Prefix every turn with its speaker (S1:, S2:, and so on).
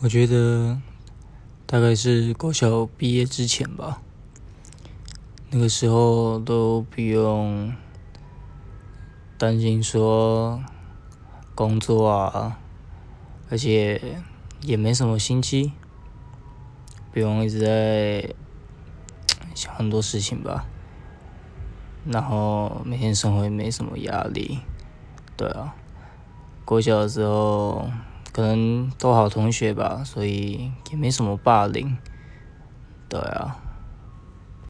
S1: 我觉得大概是国小毕业之前吧，那个时候都不用担心说工作啊，而且也没什么心机，不用一直在想很多事情吧。然后每天生活也没什么压力，对啊，国小的时候。可能都好同学吧，所以也没什么霸凌，对啊。